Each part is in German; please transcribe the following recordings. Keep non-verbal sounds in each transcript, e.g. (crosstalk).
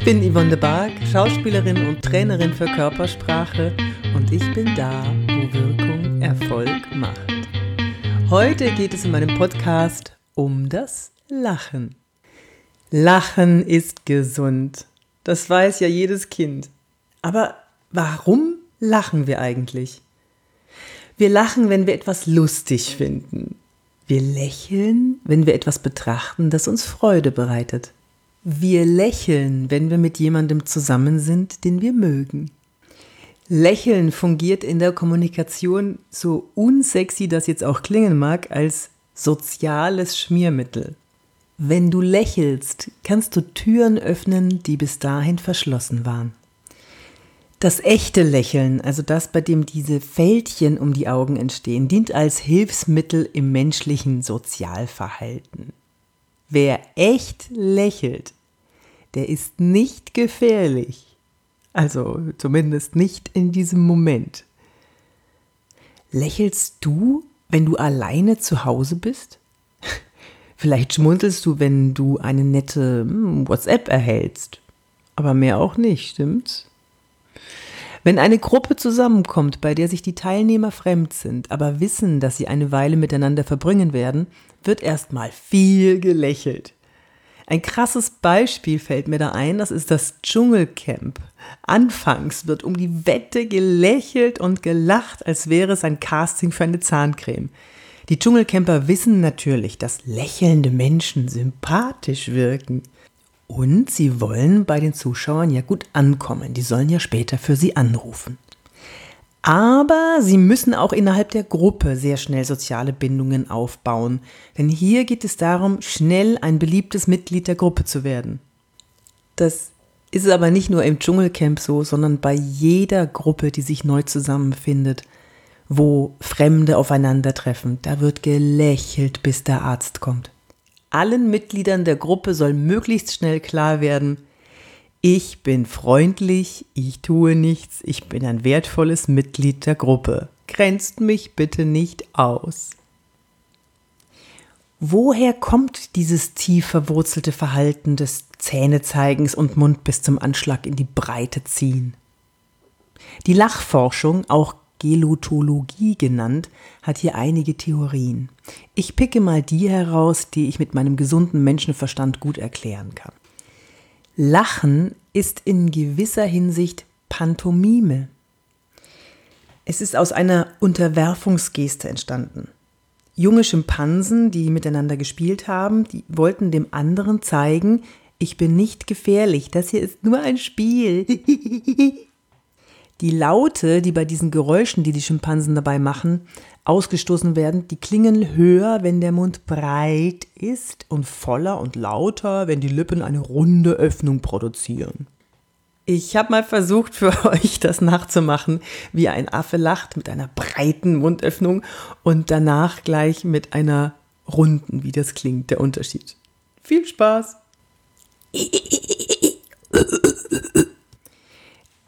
Ich bin Yvonne de Barg, Schauspielerin und Trainerin für Körpersprache und ich bin da, wo Wirkung Erfolg macht. Heute geht es in meinem Podcast um das Lachen. Lachen ist gesund. Das weiß ja jedes Kind. Aber warum lachen wir eigentlich? Wir lachen, wenn wir etwas lustig finden. Wir lächeln, wenn wir etwas betrachten, das uns Freude bereitet. Wir lächeln, wenn wir mit jemandem zusammen sind, den wir mögen. Lächeln fungiert in der Kommunikation, so unsexy das jetzt auch klingen mag, als soziales Schmiermittel. Wenn du lächelst, kannst du Türen öffnen, die bis dahin verschlossen waren. Das echte Lächeln, also das, bei dem diese Fältchen um die Augen entstehen, dient als Hilfsmittel im menschlichen Sozialverhalten. Wer echt lächelt, der ist nicht gefährlich. Also zumindest nicht in diesem Moment. Lächelst du, wenn du alleine zu Hause bist? (laughs) Vielleicht schmunzelst du, wenn du eine nette hm, WhatsApp erhältst. Aber mehr auch nicht, stimmt's? Wenn eine Gruppe zusammenkommt, bei der sich die Teilnehmer fremd sind, aber wissen, dass sie eine Weile miteinander verbringen werden, wird erstmal viel gelächelt. Ein krasses Beispiel fällt mir da ein, das ist das Dschungelcamp. Anfangs wird um die Wette gelächelt und gelacht, als wäre es ein Casting für eine Zahncreme. Die Dschungelcamper wissen natürlich, dass lächelnde Menschen sympathisch wirken. Und sie wollen bei den Zuschauern ja gut ankommen. Die sollen ja später für sie anrufen. Aber sie müssen auch innerhalb der Gruppe sehr schnell soziale Bindungen aufbauen. Denn hier geht es darum, schnell ein beliebtes Mitglied der Gruppe zu werden. Das ist aber nicht nur im Dschungelcamp so, sondern bei jeder Gruppe, die sich neu zusammenfindet, wo Fremde aufeinandertreffen. Da wird gelächelt, bis der Arzt kommt. Allen Mitgliedern der Gruppe soll möglichst schnell klar werden, ich bin freundlich, ich tue nichts, ich bin ein wertvolles Mitglied der Gruppe. Grenzt mich bitte nicht aus. Woher kommt dieses tief verwurzelte Verhalten des Zähnezeigens und Mund bis zum Anschlag in die Breite ziehen? Die Lachforschung, auch Gelotologie genannt, hat hier einige Theorien. Ich picke mal die heraus, die ich mit meinem gesunden Menschenverstand gut erklären kann. Lachen ist in gewisser Hinsicht Pantomime. Es ist aus einer Unterwerfungsgeste entstanden. Junge Schimpansen, die miteinander gespielt haben, die wollten dem anderen zeigen, ich bin nicht gefährlich, das hier ist nur ein Spiel. (laughs) Die Laute, die bei diesen Geräuschen, die die Schimpansen dabei machen, ausgestoßen werden, die klingen höher, wenn der Mund breit ist und voller und lauter, wenn die Lippen eine runde Öffnung produzieren. Ich habe mal versucht für (laughs) euch das nachzumachen, wie ein Affe lacht mit einer breiten Mundöffnung und danach gleich mit einer runden, wie das klingt, der Unterschied. Viel Spaß! (laughs)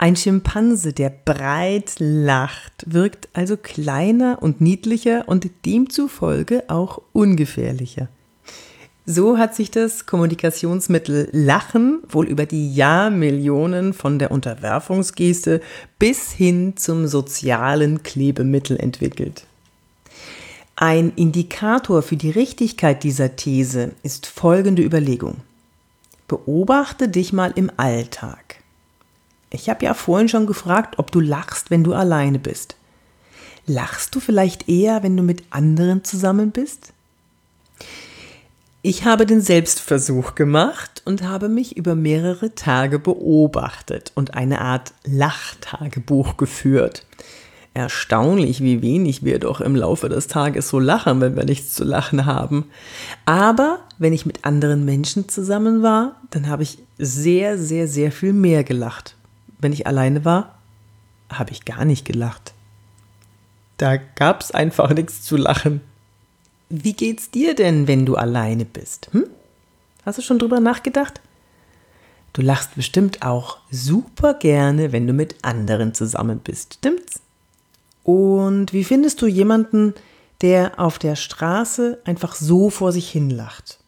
Ein Schimpanse, der breit lacht, wirkt also kleiner und niedlicher und demzufolge auch ungefährlicher. So hat sich das Kommunikationsmittel Lachen wohl über die Jahrmillionen von der Unterwerfungsgeste bis hin zum sozialen Klebemittel entwickelt. Ein Indikator für die Richtigkeit dieser These ist folgende Überlegung. Beobachte dich mal im Alltag. Ich habe ja vorhin schon gefragt, ob du lachst, wenn du alleine bist. Lachst du vielleicht eher, wenn du mit anderen zusammen bist? Ich habe den Selbstversuch gemacht und habe mich über mehrere Tage beobachtet und eine Art Lachtagebuch geführt. Erstaunlich, wie wenig wir doch im Laufe des Tages so lachen, wenn wir nichts zu lachen haben. Aber wenn ich mit anderen Menschen zusammen war, dann habe ich sehr, sehr, sehr viel mehr gelacht wenn ich alleine war, habe ich gar nicht gelacht. Da gab es einfach nichts zu lachen. Wie geht's dir denn, wenn du alleine bist? Hm? Hast du schon drüber nachgedacht? Du lachst bestimmt auch super gerne, wenn du mit anderen zusammen bist, stimmt's? Und wie findest du jemanden, der auf der Straße einfach so vor sich hin lacht,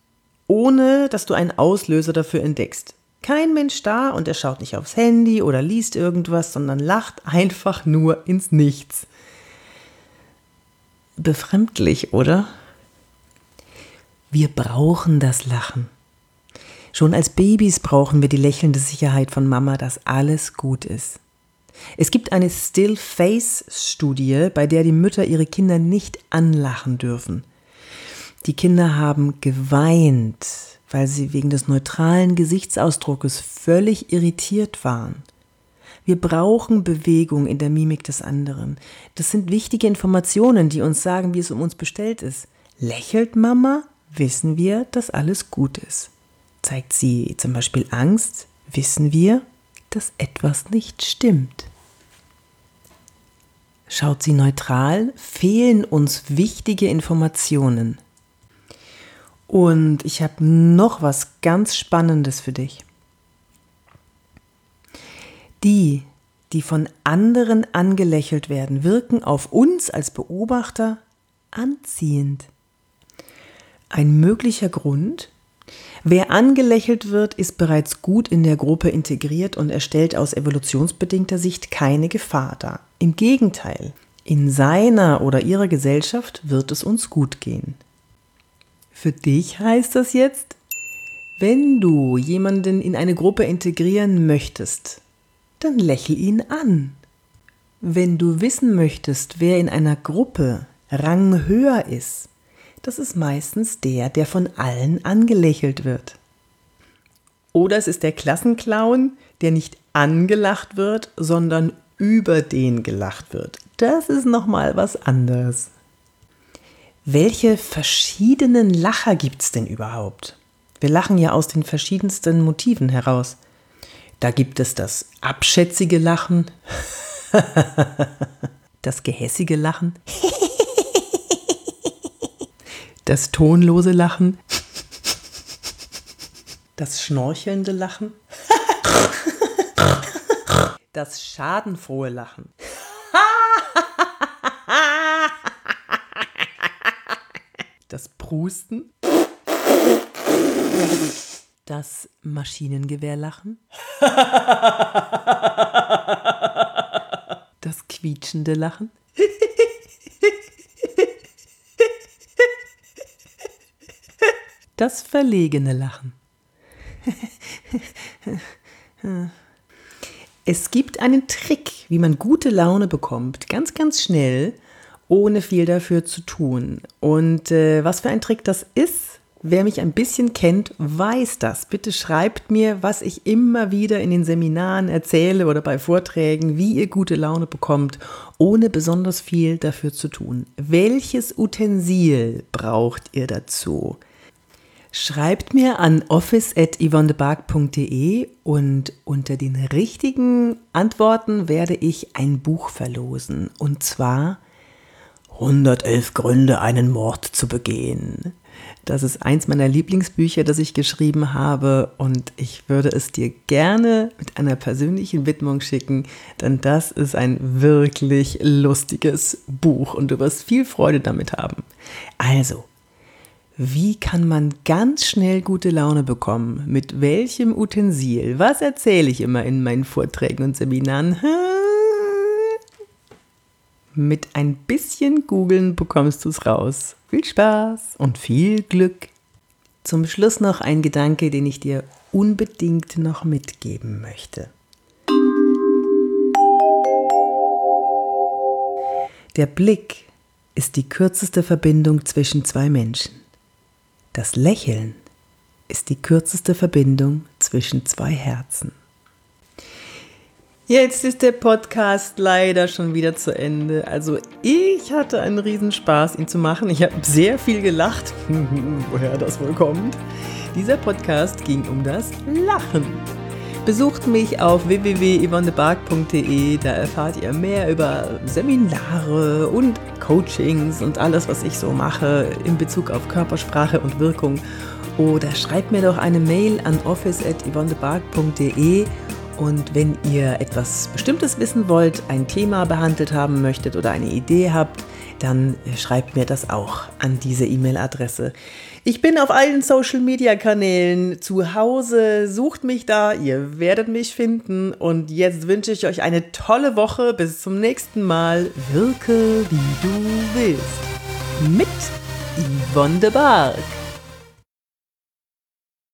ohne dass du einen Auslöser dafür entdeckst? Kein Mensch da und er schaut nicht aufs Handy oder liest irgendwas, sondern lacht einfach nur ins Nichts. Befremdlich, oder? Wir brauchen das Lachen. Schon als Babys brauchen wir die lächelnde Sicherheit von Mama, dass alles gut ist. Es gibt eine Still-Face-Studie, bei der die Mütter ihre Kinder nicht anlachen dürfen. Die Kinder haben geweint, weil sie wegen des neutralen Gesichtsausdruckes völlig irritiert waren. Wir brauchen Bewegung in der Mimik des anderen. Das sind wichtige Informationen, die uns sagen, wie es um uns bestellt ist. Lächelt Mama, wissen wir, dass alles gut ist. Zeigt sie zum Beispiel Angst, wissen wir, dass etwas nicht stimmt. Schaut sie neutral, fehlen uns wichtige Informationen. Und ich habe noch was ganz Spannendes für dich. Die, die von anderen angelächelt werden, wirken auf uns als Beobachter anziehend. Ein möglicher Grund, wer angelächelt wird, ist bereits gut in der Gruppe integriert und erstellt aus evolutionsbedingter Sicht keine Gefahr dar. Im Gegenteil, in seiner oder ihrer Gesellschaft wird es uns gut gehen. Für dich heißt das jetzt, wenn du jemanden in eine Gruppe integrieren möchtest, dann lächel ihn an. Wenn du wissen möchtest, wer in einer Gruppe Rang höher ist, das ist meistens der, der von allen angelächelt wird. Oder es ist der Klassenclown, der nicht angelacht wird, sondern über den gelacht wird. Das ist nochmal was anderes. Welche verschiedenen Lacher gibt es denn überhaupt? Wir lachen ja aus den verschiedensten Motiven heraus. Da gibt es das abschätzige Lachen, (laughs) das gehässige Lachen, (laughs) das tonlose Lachen, (laughs) das schnorchelnde Lachen, das schadenfrohe Lachen. das Prusten, das Maschinengewehrlachen, das quietschende Lachen, das verlegene Lachen. Es gibt einen Trick, wie man gute Laune bekommt, ganz, ganz schnell ohne viel dafür zu tun. Und äh, was für ein Trick das ist, wer mich ein bisschen kennt, weiß das. Bitte schreibt mir, was ich immer wieder in den Seminaren erzähle oder bei Vorträgen, wie ihr gute Laune bekommt, ohne besonders viel dafür zu tun. Welches Utensil braucht ihr dazu? Schreibt mir an office.yvonnebark.de und unter den richtigen Antworten werde ich ein Buch verlosen. Und zwar 111 Gründe, einen Mord zu begehen. Das ist eins meiner Lieblingsbücher, das ich geschrieben habe und ich würde es dir gerne mit einer persönlichen Widmung schicken, denn das ist ein wirklich lustiges Buch und du wirst viel Freude damit haben. Also, wie kann man ganz schnell gute Laune bekommen? Mit welchem Utensil? Was erzähle ich immer in meinen Vorträgen und Seminaren? Mit ein bisschen Googeln bekommst du es raus. Viel Spaß und viel Glück. Zum Schluss noch ein Gedanke, den ich dir unbedingt noch mitgeben möchte. Der Blick ist die kürzeste Verbindung zwischen zwei Menschen. Das Lächeln ist die kürzeste Verbindung zwischen zwei Herzen. Jetzt ist der Podcast leider schon wieder zu Ende. Also ich hatte einen Riesenspaß, ihn zu machen. Ich habe sehr viel gelacht, (laughs) woher das wohl kommt. Dieser Podcast ging um das Lachen. Besucht mich auf www.yvonnebark.de, da erfahrt ihr mehr über Seminare und Coachings und alles, was ich so mache in Bezug auf Körpersprache und Wirkung. Oder schreibt mir doch eine Mail an office.yvonnebark.de und wenn ihr etwas Bestimmtes wissen wollt, ein Thema behandelt haben möchtet oder eine Idee habt, dann äh, schreibt mir das auch an diese E-Mail-Adresse. Ich bin auf allen Social-Media-Kanälen zu Hause. Sucht mich da, ihr werdet mich finden. Und jetzt wünsche ich euch eine tolle Woche. Bis zum nächsten Mal. Wirke, wie du willst. Mit Yvonne de Barg.